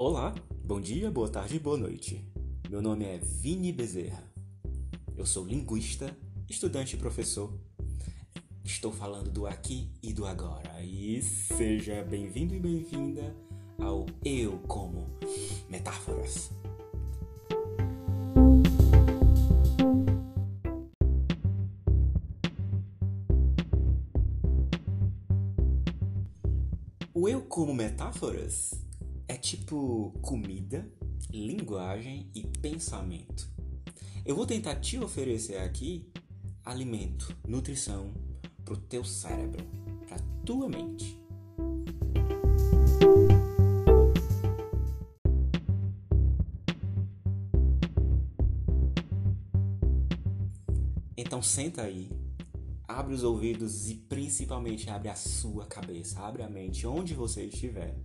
Olá, bom dia, boa tarde boa noite. Meu nome é Vini Bezerra. Eu sou linguista, estudante e professor. Estou falando do aqui e do agora. E seja bem-vindo e bem-vinda ao Eu Como Metáforas. O eu como metáforas tipo comida, linguagem e pensamento. Eu vou tentar te oferecer aqui alimento, nutrição pro teu cérebro, pra tua mente. Então senta aí, abre os ouvidos e principalmente abre a sua cabeça, abre a mente onde você estiver.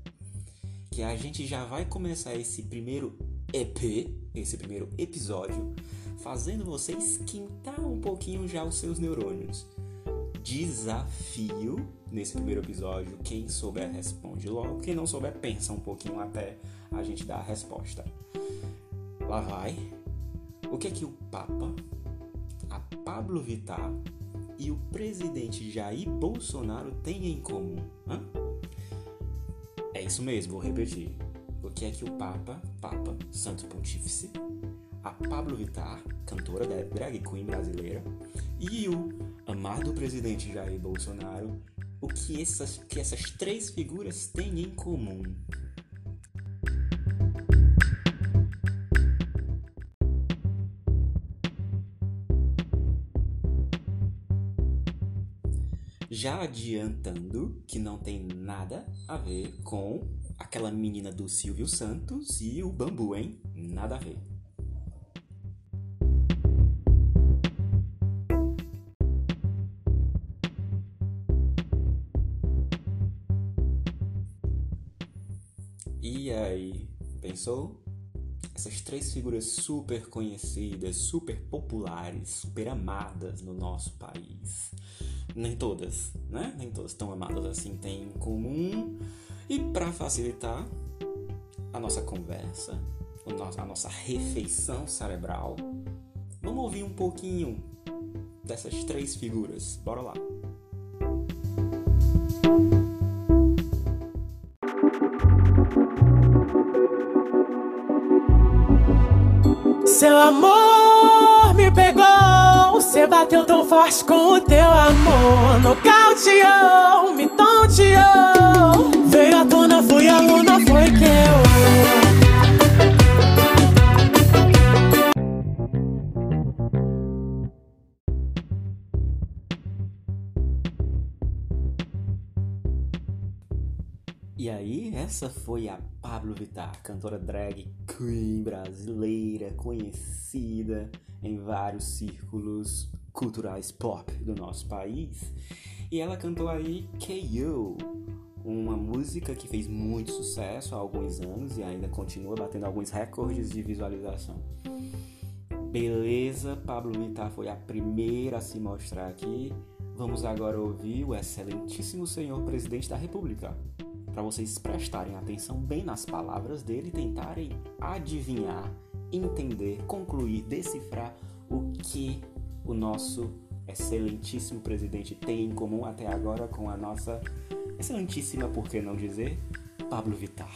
Que a gente já vai começar esse primeiro EP, esse primeiro episódio, fazendo você esquentar um pouquinho já os seus neurônios. Desafio nesse primeiro episódio, quem souber responde logo, quem não souber pensa um pouquinho até a gente dar a resposta. Lá vai. O que é que o Papa, a Pablo Vittar e o presidente Jair Bolsonaro têm em comum? Hã? É isso mesmo, vou repetir. O que é que o Papa, Papa, Santo Pontífice, a Pablo Vittar, cantora da drag queen brasileira, e o amado presidente Jair Bolsonaro, o que essas, que essas três figuras têm em comum? Já adiantando que não tem nada a ver com aquela menina do Silvio Santos e o bambu, hein? Nada a ver. E aí, pensou? Essas três figuras super conhecidas, super populares, super amadas no nosso país. Nem todas, né? Nem todas tão amadas assim têm em comum. E para facilitar a nossa conversa, a nossa refeição cerebral, vamos ouvir um pouquinho dessas três figuras. Bora lá. Seu amor me pegou, você bateu tão forte com o teu amor. Nocauteou, me tonteou. Veio à tona, fui a luna, E aí, essa foi a Pablo Vittar, cantora drag queen brasileira, conhecida em vários círculos culturais pop do nosso país. E ela cantou aí KO, uma música que fez muito sucesso há alguns anos e ainda continua batendo alguns recordes de visualização. Beleza, Pablo Vittar foi a primeira a se mostrar aqui. Vamos agora ouvir o excelentíssimo senhor presidente da República para vocês prestarem atenção bem nas palavras dele e tentarem adivinhar, entender, concluir, decifrar o que o nosso excelentíssimo presidente tem em comum até agora com a nossa excelentíssima, por que não dizer, Pablo Vittar.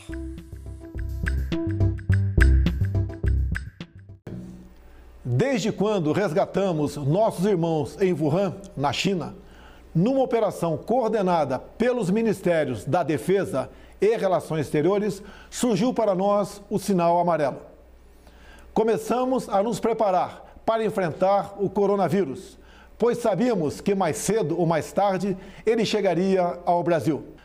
Desde quando resgatamos nossos irmãos em Wuhan, na China, numa operação coordenada pelos Ministérios da Defesa e Relações Exteriores, surgiu para nós o sinal amarelo. Começamos a nos preparar para enfrentar o coronavírus, pois sabíamos que mais cedo ou mais tarde ele chegaria ao Brasil.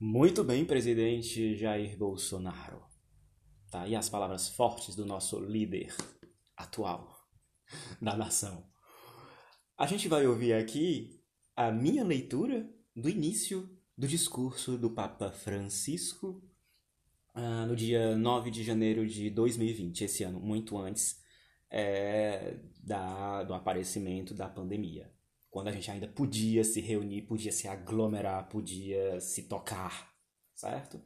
Muito bem, presidente Jair Bolsonaro. Tá aí as palavras fortes do nosso líder atual da nação. A gente vai ouvir aqui a minha leitura do início do discurso do Papa Francisco uh, no dia 9 de janeiro de 2020, esse ano, muito antes é, da, do aparecimento da pandemia. Quando a gente ainda podia se reunir, podia se aglomerar, podia se tocar, certo?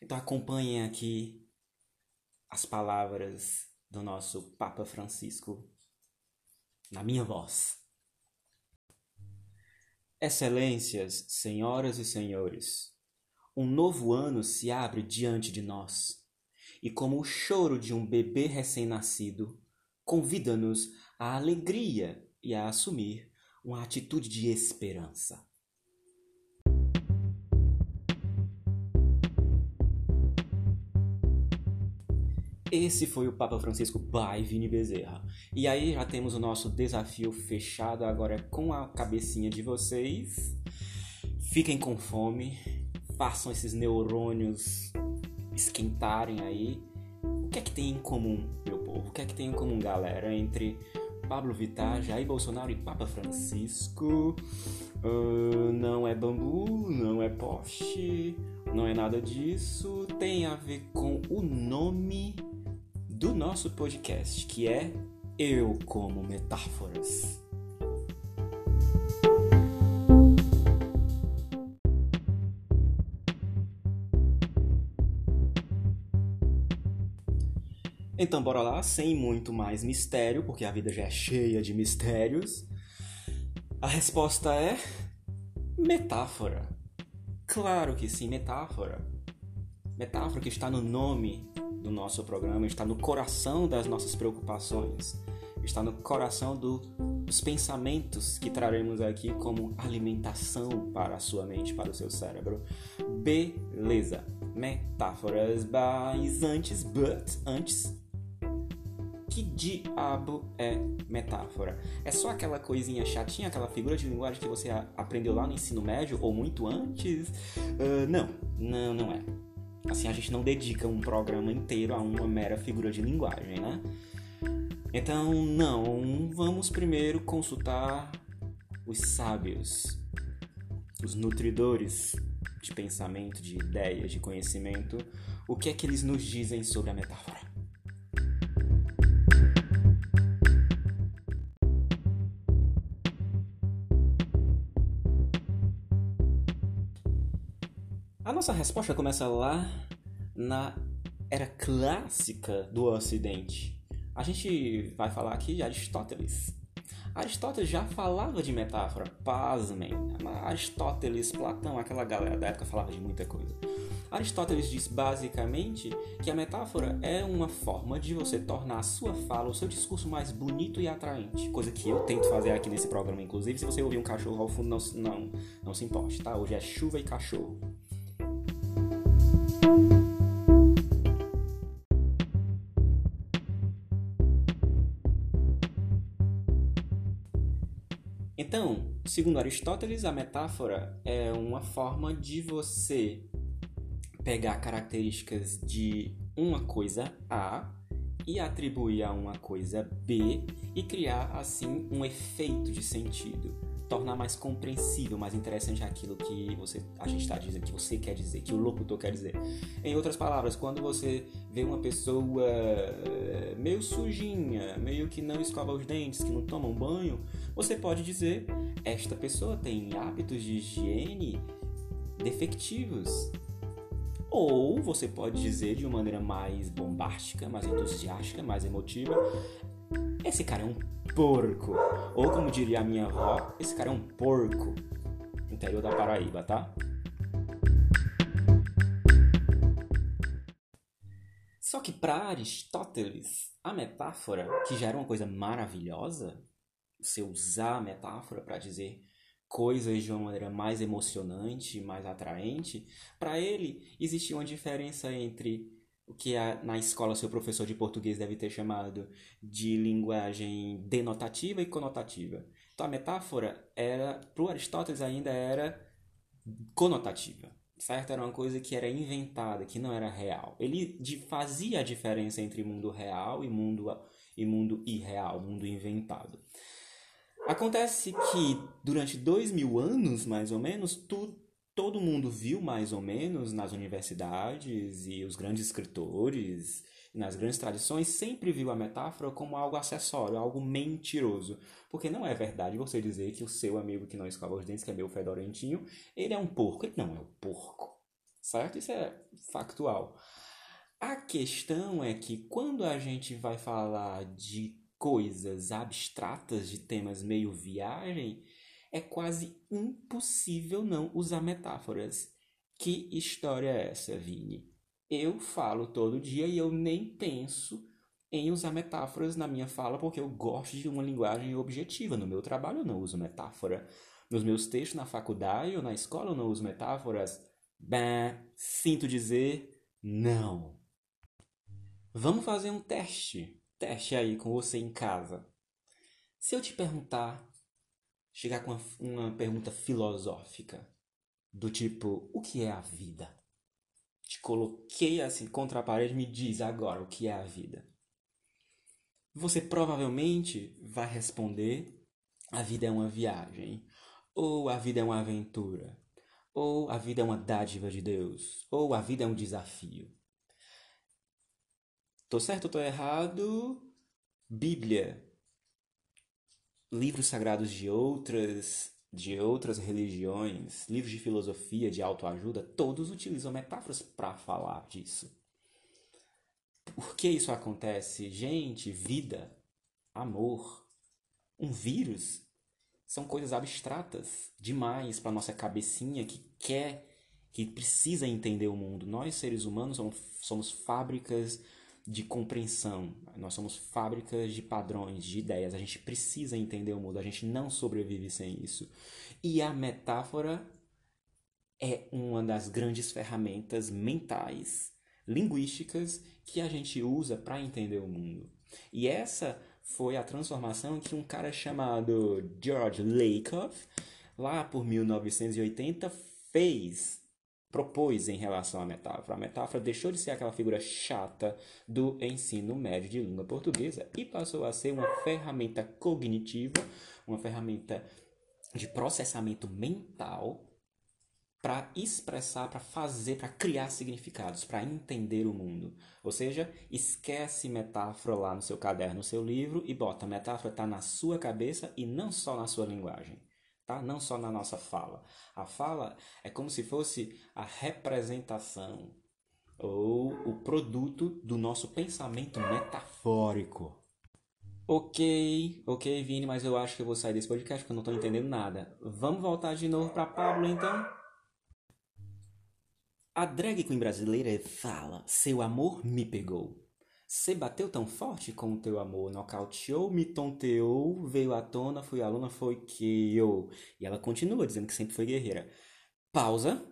Então acompanhem aqui as palavras do nosso Papa Francisco na minha voz. Excelências, senhoras e senhores, um novo ano se abre diante de nós e, como o choro de um bebê recém-nascido, convida-nos à alegria e a assumir uma atitude de esperança. Esse foi o Papa Francisco by Vini Bezerra. E aí já temos o nosso desafio fechado agora com a cabecinha de vocês. Fiquem com fome, façam esses neurônios esquentarem aí. O que é que tem em comum, meu povo? O que é que tem em comum, galera, entre Pablo Vittar, Jair Bolsonaro e Papa Francisco? Uh, não é bambu, não é poste, não é nada disso. Tem a ver com o nome do nosso podcast, que é Eu como Metáforas. Então, bora lá, sem muito mais mistério, porque a vida já é cheia de mistérios. A resposta é metáfora. Claro que sim, metáfora. Metáfora que está no nome do nosso programa, está no coração das nossas preocupações, está no coração do, dos pensamentos que traremos aqui como alimentação para a sua mente, para o seu cérebro. Beleza, metáforas, mas antes, but antes, que diabo é metáfora? É só aquela coisinha chatinha, aquela figura de linguagem que você aprendeu lá no ensino médio ou muito antes? Uh, não, não, não é. Assim, a gente não dedica um programa inteiro a uma mera figura de linguagem, né? Então, não, vamos primeiro consultar os sábios, os nutridores de pensamento, de ideias, de conhecimento, o que é que eles nos dizem sobre a metáfora. Nossa resposta começa lá na era clássica do Ocidente. A gente vai falar aqui de Aristóteles. Aristóteles já falava de metáfora, pasmem. Aristóteles, Platão, aquela galera da época falava de muita coisa. Aristóteles diz basicamente que a metáfora é uma forma de você tornar a sua fala, o seu discurso mais bonito e atraente. Coisa que eu tento fazer aqui nesse programa, inclusive. Se você ouvir um cachorro ao fundo, não, não, não se importe, tá? Hoje é chuva e cachorro. Então, segundo Aristóteles, a metáfora é uma forma de você pegar características de uma coisa A e atribuir a uma coisa B e criar assim um efeito de sentido tornar mais compreensível, mais interessante aquilo que você, a gente está dizendo, que você quer dizer, que o locutor quer dizer. Em outras palavras, quando você vê uma pessoa eh, meio sujinha, meio que não escova os dentes, que não toma um banho, você pode dizer: esta pessoa tem hábitos de higiene defectivos. Ou você pode dizer de uma maneira mais bombástica, mais entusiástica, mais emotiva: esse cara é um porco. Ou como diria a minha avó, esse cara é um porco. Interior da Paraíba, tá? Só que para Aristóteles, a metáfora, que já era uma coisa maravilhosa, você usar a metáfora para dizer coisas de uma maneira mais emocionante, mais atraente, para ele existia uma diferença entre o que a, na escola seu professor de português deve ter chamado de linguagem denotativa e conotativa. Então a metáfora era, para Aristóteles ainda era conotativa, certo? Era uma coisa que era inventada, que não era real. Ele fazia a diferença entre mundo real e mundo, e mundo irreal, mundo inventado. Acontece que durante dois mil anos, mais ou menos, tudo todo mundo viu mais ou menos nas universidades e os grandes escritores, nas grandes tradições, sempre viu a metáfora como algo acessório, algo mentiroso. Porque não é verdade você dizer que o seu amigo que não escova os dentes, que é meu fedorentinho, ele é um porco. Ele não é um porco, certo? Isso é factual. A questão é que quando a gente vai falar de coisas abstratas, de temas meio viagem, é quase impossível não usar metáforas. Que história é essa, Vini? Eu falo todo dia e eu nem penso em usar metáforas na minha fala porque eu gosto de uma linguagem objetiva. No meu trabalho eu não uso metáfora. Nos meus textos na faculdade ou na escola eu não uso metáforas. Bem, sinto dizer não. Vamos fazer um teste. Teste aí com você em casa. Se eu te perguntar, chegar com uma, uma pergunta filosófica, do tipo: o que é a vida? Te coloquei assim contra a parede, me diz agora o que é a vida. Você provavelmente vai responder: a vida é uma viagem, ou a vida é uma aventura, ou a vida é uma dádiva de Deus, ou a vida é um desafio. Tô certo ou tô errado? Bíblia. Livros sagrados de outras de outras religiões, livros de filosofia, de autoajuda, todos utilizam metáforas para falar disso. Por que isso acontece? Gente, vida, amor, um vírus são coisas abstratas demais para nossa cabecinha que quer, que precisa entender o mundo. Nós, seres humanos, somos, somos fábricas de compreensão, nós somos fábricas de padrões, de ideias. A gente precisa entender o mundo, a gente não sobrevive sem isso. E a metáfora é uma das grandes ferramentas mentais, linguísticas que a gente usa para entender o mundo. E essa foi a transformação que um cara chamado George Lakoff, lá por 1980, fez propôs em relação à metáfora. A metáfora deixou de ser aquela figura chata do ensino médio de língua portuguesa e passou a ser uma ferramenta cognitiva, uma ferramenta de processamento mental para expressar, para fazer, para criar significados, para entender o mundo. Ou seja, esquece metáfora lá no seu caderno, no seu livro e bota a metáfora está na sua cabeça e não só na sua linguagem tá? Não só na nossa fala. A fala é como se fosse a representação ou o produto do nosso pensamento metafórico. Ok, ok, Vini, mas eu acho que eu vou sair desse podcast porque eu não estou entendendo nada. Vamos voltar de novo para Pablo, então? A drag queen brasileira fala: Seu amor me pegou. Você bateu tão forte com o teu amor, nocauteou, me tonteou, veio à tona, fui aluna, foi que eu. E ela continua dizendo que sempre foi guerreira. Pausa.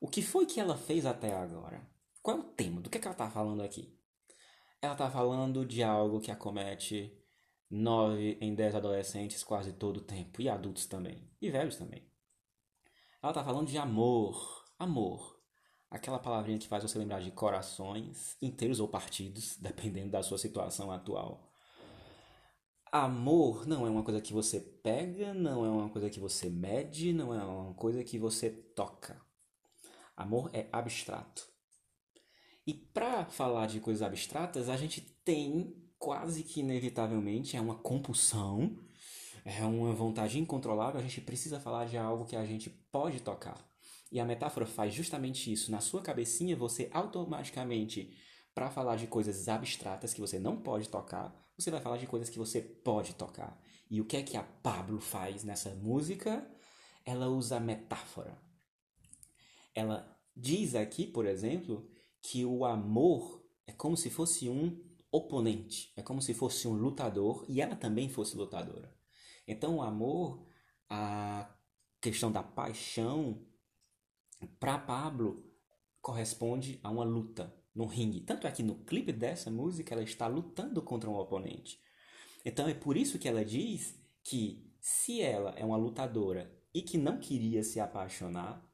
O que foi que ela fez até agora? Qual é o tema? Do que, é que ela tá falando aqui? Ela tá falando de algo que acomete nove em dez adolescentes quase todo o tempo, e adultos também, e velhos também. Ela tá falando de amor. Amor aquela palavrinha que faz você lembrar de corações inteiros ou partidos, dependendo da sua situação atual. Amor não é uma coisa que você pega, não é uma coisa que você mede, não é uma coisa que você toca. Amor é abstrato. E para falar de coisas abstratas, a gente tem quase que inevitavelmente é uma compulsão, é uma vontade incontrolável, a gente precisa falar de algo que a gente pode tocar. E a metáfora faz justamente isso. Na sua cabecinha, você automaticamente, para falar de coisas abstratas que você não pode tocar, você vai falar de coisas que você pode tocar. E o que é que a Pablo faz nessa música? Ela usa metáfora. Ela diz aqui, por exemplo, que o amor é como se fosse um oponente, é como se fosse um lutador e ela também fosse lutadora. Então, o amor, a questão da paixão, para Pablo corresponde a uma luta no ringue. Tanto é que no clipe dessa música ela está lutando contra um oponente. Então é por isso que ela diz que se ela é uma lutadora e que não queria se apaixonar,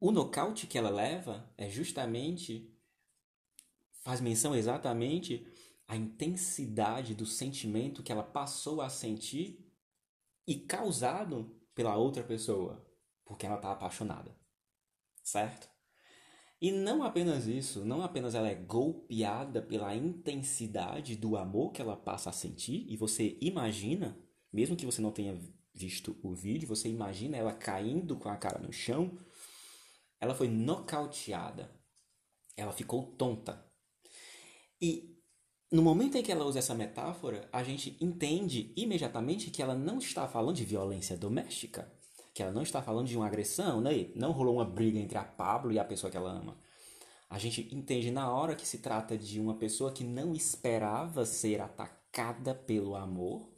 o nocaute que ela leva é justamente faz menção exatamente à intensidade do sentimento que ela passou a sentir e causado pela outra pessoa porque ela está apaixonada, certo? E não apenas isso, não apenas ela é golpeada pela intensidade do amor que ela passa a sentir, e você imagina, mesmo que você não tenha visto o vídeo, você imagina ela caindo com a cara no chão, ela foi nocauteada. Ela ficou tonta. E no momento em que ela usa essa metáfora, a gente entende imediatamente que ela não está falando de violência doméstica, que ela não está falando de uma agressão, né? não rolou uma briga entre a Pablo e a pessoa que ela ama. A gente entende na hora que se trata de uma pessoa que não esperava ser atacada pelo amor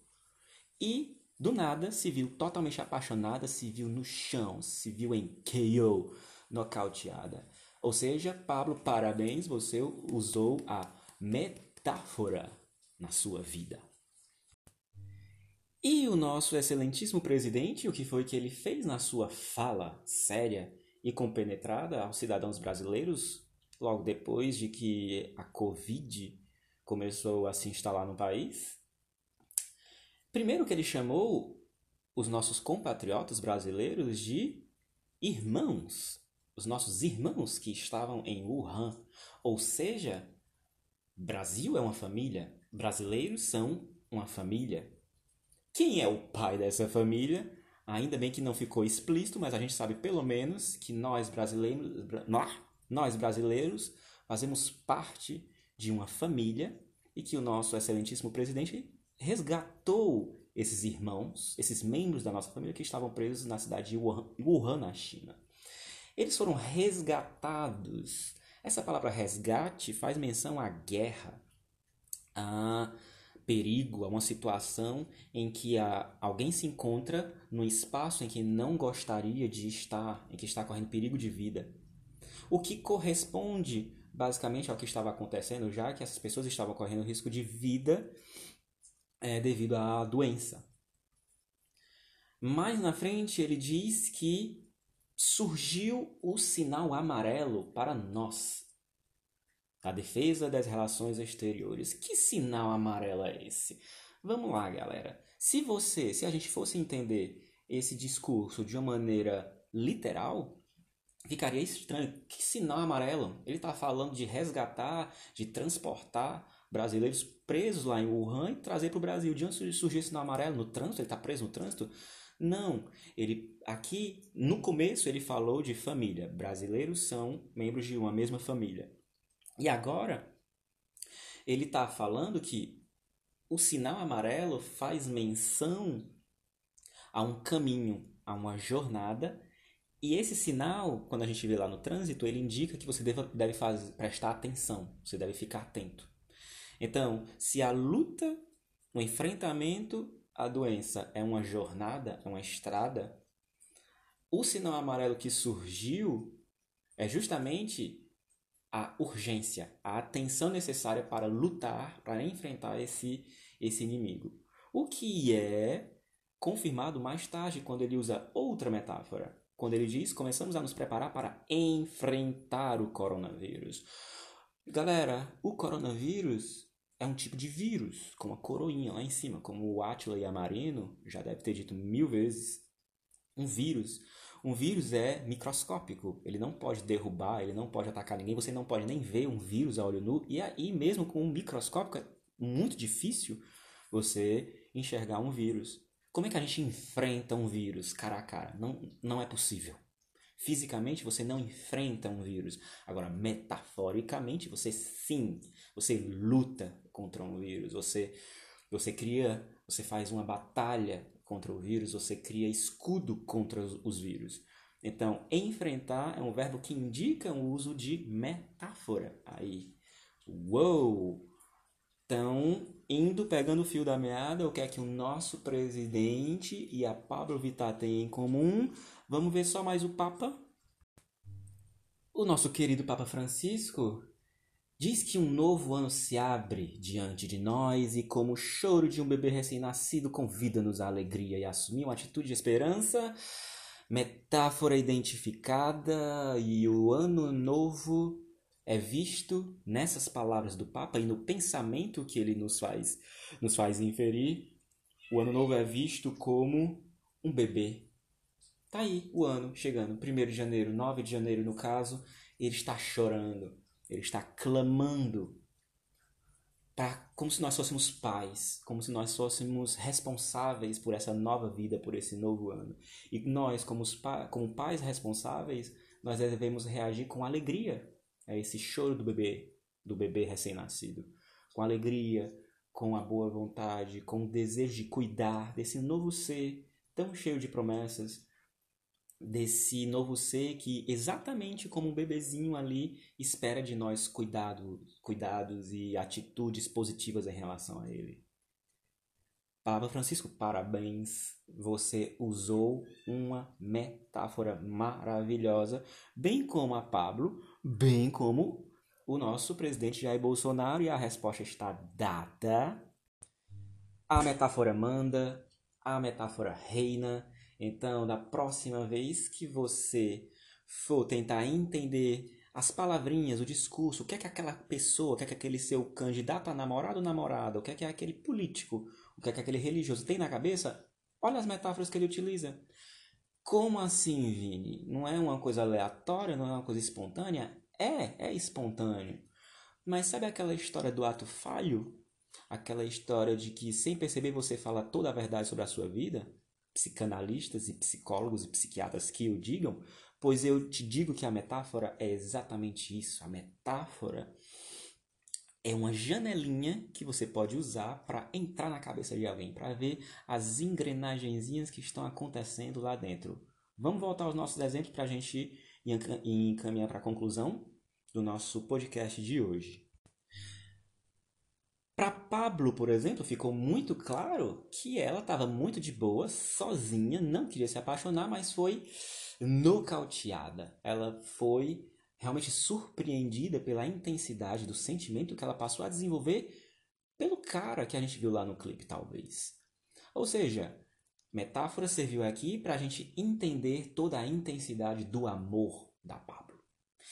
e do nada se viu totalmente apaixonada, se viu no chão, se viu em KO, nocauteada. Ou seja, Pablo, parabéns, você usou a metáfora na sua vida. E o nosso excelentíssimo presidente, o que foi que ele fez na sua fala séria e compenetrada aos cidadãos brasileiros, logo depois de que a Covid começou a se instalar no país? Primeiro que ele chamou os nossos compatriotas brasileiros de irmãos, os nossos irmãos que estavam em Wuhan, ou seja, Brasil é uma família, brasileiros são uma família. Quem é o pai dessa família? Ainda bem que não ficou explícito, mas a gente sabe pelo menos que nós brasileiros, nós brasileiros fazemos parte de uma família e que o nosso excelentíssimo presidente resgatou esses irmãos, esses membros da nossa família que estavam presos na cidade de Wuhan, na China. Eles foram resgatados essa palavra resgate faz menção à guerra, perigo, a uma situação em que a, alguém se encontra num espaço em que não gostaria de estar, em que está correndo perigo de vida. O que corresponde basicamente ao que estava acontecendo, já que essas pessoas estavam correndo risco de vida é, devido à doença. Mais na frente, ele diz que surgiu o sinal amarelo para nós. A defesa das relações exteriores. Que sinal amarelo é esse? Vamos lá, galera. Se você, se a gente fosse entender esse discurso de uma maneira literal, ficaria estranho. Que sinal amarelo? Ele está falando de resgatar, de transportar brasileiros presos lá em Wuhan e trazer para o Brasil. De onde surgiu esse sinal amarelo? No trânsito? Ele está preso no trânsito? Não, ele aqui no começo ele falou de família. Brasileiros são membros de uma mesma família. E agora ele está falando que o sinal amarelo faz menção a um caminho, a uma jornada. E esse sinal, quando a gente vê lá no trânsito, ele indica que você deve, deve fazer, prestar atenção, você deve ficar atento. Então, se a luta, o enfrentamento a doença é uma jornada, é uma estrada, o sinal amarelo que surgiu é justamente a urgência, a atenção necessária para lutar, para enfrentar esse, esse inimigo. O que é confirmado mais tarde quando ele usa outra metáfora. Quando ele diz: começamos a nos preparar para enfrentar o coronavírus. Galera, o coronavírus é um tipo de vírus, com uma coroinha lá em cima, como o Atila Yamarino já deve ter dito mil vezes. Um vírus. Um vírus é microscópico, ele não pode derrubar, ele não pode atacar ninguém, você não pode nem ver um vírus a olho nu, e aí mesmo com um microscópico é muito difícil você enxergar um vírus. Como é que a gente enfrenta um vírus cara a cara? Não, não é possível. Fisicamente você não enfrenta um vírus. Agora, metaforicamente, você sim, você luta contra um vírus, você você cria, você faz uma batalha contra o vírus, você cria escudo contra os, vírus. Então, enfrentar é um verbo que indica o uso de metáfora. Aí, uou! Então, indo, pegando o fio da meada, o que é que o nosso presidente e a Pablo Vittar têm em comum? Vamos ver só mais o Papa? O nosso querido Papa Francisco Diz que um novo ano se abre diante de nós e, como o choro de um bebê recém-nascido, convida-nos à alegria e assumir uma atitude de esperança, metáfora identificada e o ano novo é visto nessas palavras do Papa e no pensamento que ele nos faz, nos faz inferir. O ano novo é visto como um bebê. Tá aí o ano chegando, 1 de janeiro, 9 de janeiro no caso, ele está chorando ele está clamando para como se nós fôssemos pais, como se nós fôssemos responsáveis por essa nova vida, por esse novo ano. E nós, como, pa como pais responsáveis, nós devemos reagir com alegria a esse choro do bebê, do bebê recém-nascido, com alegria, com a boa vontade, com o desejo de cuidar desse novo ser tão cheio de promessas, desse novo ser que, exatamente como um bebezinho ali, espera de nós cuidados, cuidados e atitudes positivas em relação a ele. Papa Francisco, parabéns! Você usou uma metáfora maravilhosa, bem como a Pablo, bem como o nosso presidente Jair Bolsonaro, e a resposta está dada. A metáfora manda, a metáfora reina. Então, da próxima vez que você for tentar entender as palavrinhas, o discurso, o que é que aquela pessoa, o que é que aquele seu candidato a namorado ou namorada, o que é que aquele político, o que é que aquele religioso tem na cabeça, olha as metáforas que ele utiliza. Como assim, Vini? Não é uma coisa aleatória, não é uma coisa espontânea? É, é espontâneo. Mas sabe aquela história do ato falho? Aquela história de que sem perceber você fala toda a verdade sobre a sua vida? Psicanalistas e psicólogos e psiquiatras que o digam, pois eu te digo que a metáfora é exatamente isso. A metáfora é uma janelinha que você pode usar para entrar na cabeça de alguém, para ver as engrenagenzinhas que estão acontecendo lá dentro. Vamos voltar aos nossos exemplos para a gente encaminhar para a conclusão do nosso podcast de hoje. Para Pablo, por exemplo, ficou muito claro que ela estava muito de boa, sozinha, não queria se apaixonar, mas foi nocauteada. Ela foi realmente surpreendida pela intensidade do sentimento que ela passou a desenvolver pelo cara que a gente viu lá no clipe, talvez. Ou seja, metáfora serviu aqui para a gente entender toda a intensidade do amor da Pablo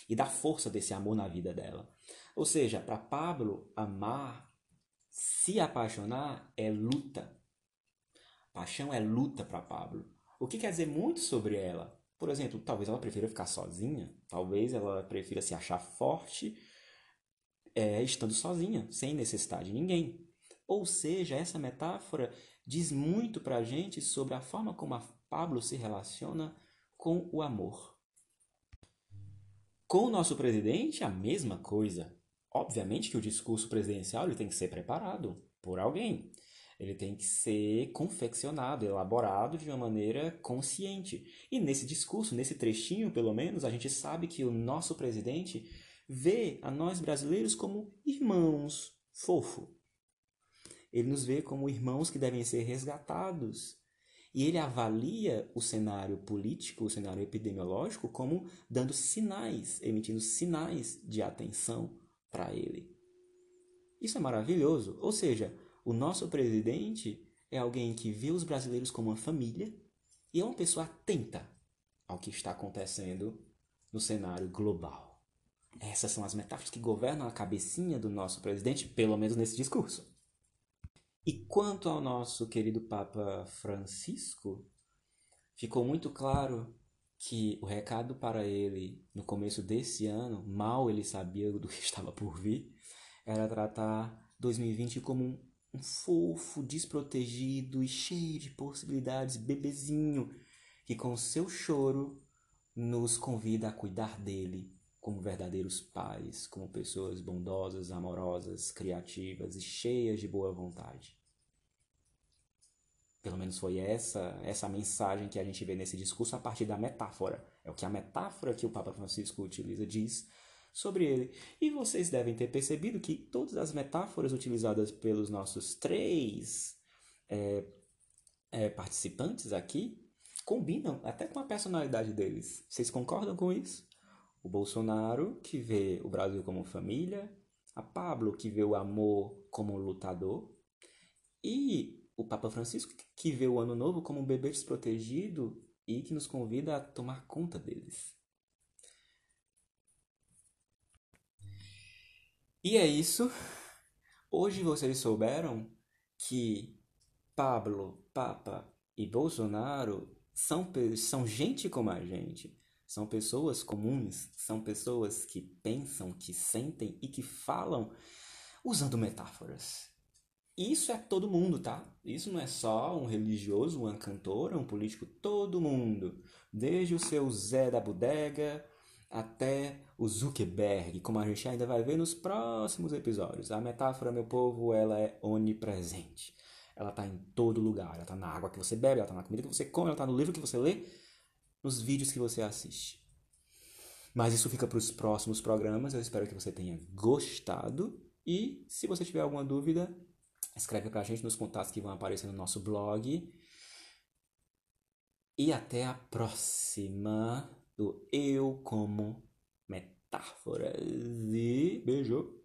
e da força desse amor na vida dela. Ou seja, para Pablo, amar, se apaixonar é luta. Paixão é luta para Pablo. O que quer dizer muito sobre ela? Por exemplo, talvez ela prefira ficar sozinha, talvez ela prefira se achar forte é, estando sozinha, sem necessidade de ninguém. Ou seja, essa metáfora diz muito para a gente sobre a forma como a Pablo se relaciona com o amor. Com o nosso presidente, a mesma coisa. Obviamente que o discurso presidencial ele tem que ser preparado por alguém ele tem que ser confeccionado, elaborado de uma maneira consciente. E nesse discurso, nesse trechinho, pelo menos, a gente sabe que o nosso presidente vê a nós brasileiros como irmãos, fofo. Ele nos vê como irmãos que devem ser resgatados. E ele avalia o cenário político, o cenário epidemiológico, como dando sinais, emitindo sinais de atenção para ele. Isso é maravilhoso. Ou seja, o nosso presidente é alguém que vê os brasileiros como uma família e é uma pessoa atenta ao que está acontecendo no cenário global. Essas são as metáforas que governam a cabecinha do nosso presidente, pelo menos nesse discurso. E quanto ao nosso querido Papa Francisco, ficou muito claro que o recado para ele no começo desse ano, mal ele sabia do que estava por vir, era tratar 2020 como um um fofo, desprotegido e cheio de possibilidades, bebezinho, que com seu choro nos convida a cuidar dele como verdadeiros pais, como pessoas bondosas, amorosas, criativas e cheias de boa vontade. Pelo menos foi essa essa mensagem que a gente vê nesse discurso a partir da metáfora. É o que a metáfora que o Papa Francisco utiliza diz sobre ele. E vocês devem ter percebido que todas as metáforas utilizadas pelos nossos três é, é, participantes aqui combinam até com a personalidade deles. Vocês concordam com isso? O Bolsonaro, que vê o Brasil como família, a Pablo, que vê o amor como lutador, e o Papa Francisco, que vê o Ano Novo como um bebê desprotegido e que nos convida a tomar conta deles. E é isso. Hoje vocês souberam que Pablo, Papa e Bolsonaro são, são gente como a gente. São pessoas comuns, são pessoas que pensam, que sentem e que falam usando metáforas. Isso é todo mundo, tá? Isso não é só um religioso, uma cantora, um político, todo mundo. Desde o seu Zé da bodega, até o Zuckerberg, como a gente ainda vai ver nos próximos episódios. A metáfora, meu povo, ela é onipresente. Ela está em todo lugar. Ela está na água que você bebe, ela está na comida que você come, ela está no livro que você lê, nos vídeos que você assiste. Mas isso fica para os próximos programas. Eu espero que você tenha gostado. E se você tiver alguma dúvida, escreve para a gente nos contatos que vão aparecer no nosso blog. E até a próxima do Eu como Metáforas. E beijo!